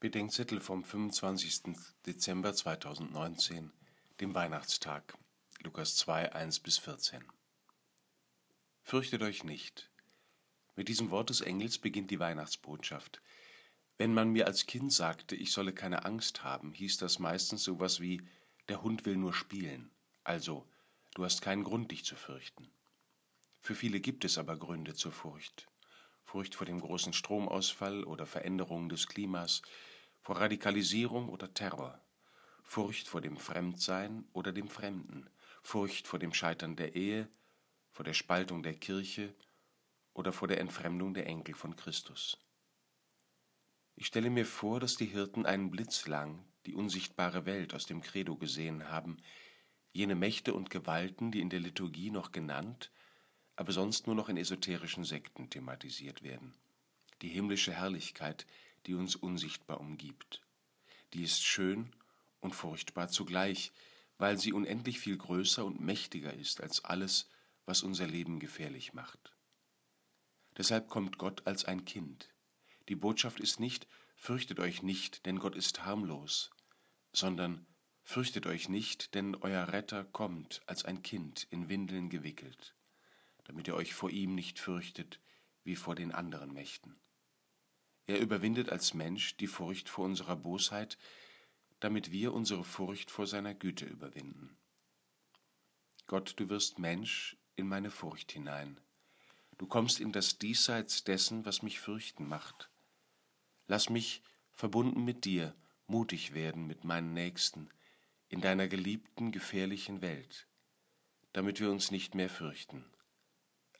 Bedenkzettel vom 25. Dezember 2019, dem Weihnachtstag, Lukas 2, 1 bis 14. Fürchtet euch nicht. Mit diesem Wort des Engels beginnt die Weihnachtsbotschaft. Wenn man mir als Kind sagte, ich solle keine Angst haben, hieß das meistens sowas wie, der Hund will nur spielen. Also, du hast keinen Grund, dich zu fürchten. Für viele gibt es aber Gründe zur Furcht. Furcht vor dem großen Stromausfall oder Veränderungen des Klimas, vor Radikalisierung oder Terror, Furcht vor dem Fremdsein oder dem Fremden, Furcht vor dem Scheitern der Ehe, vor der Spaltung der Kirche oder vor der Entfremdung der Enkel von Christus. Ich stelle mir vor, dass die Hirten einen Blitz lang die unsichtbare Welt aus dem Credo gesehen haben, jene Mächte und Gewalten, die in der Liturgie noch genannt, aber sonst nur noch in esoterischen Sekten thematisiert werden. Die himmlische Herrlichkeit, die uns unsichtbar umgibt. Die ist schön und furchtbar zugleich, weil sie unendlich viel größer und mächtiger ist als alles, was unser Leben gefährlich macht. Deshalb kommt Gott als ein Kind. Die Botschaft ist nicht, fürchtet euch nicht, denn Gott ist harmlos, sondern fürchtet euch nicht, denn euer Retter kommt als ein Kind in Windeln gewickelt damit ihr euch vor ihm nicht fürchtet wie vor den anderen Mächten. Er überwindet als Mensch die Furcht vor unserer Bosheit, damit wir unsere Furcht vor seiner Güte überwinden. Gott, du wirst Mensch in meine Furcht hinein. Du kommst in das Diesseits dessen, was mich fürchten macht. Lass mich, verbunden mit dir, mutig werden mit meinen Nächsten, in deiner geliebten, gefährlichen Welt, damit wir uns nicht mehr fürchten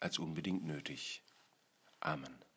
als unbedingt nötig. Amen.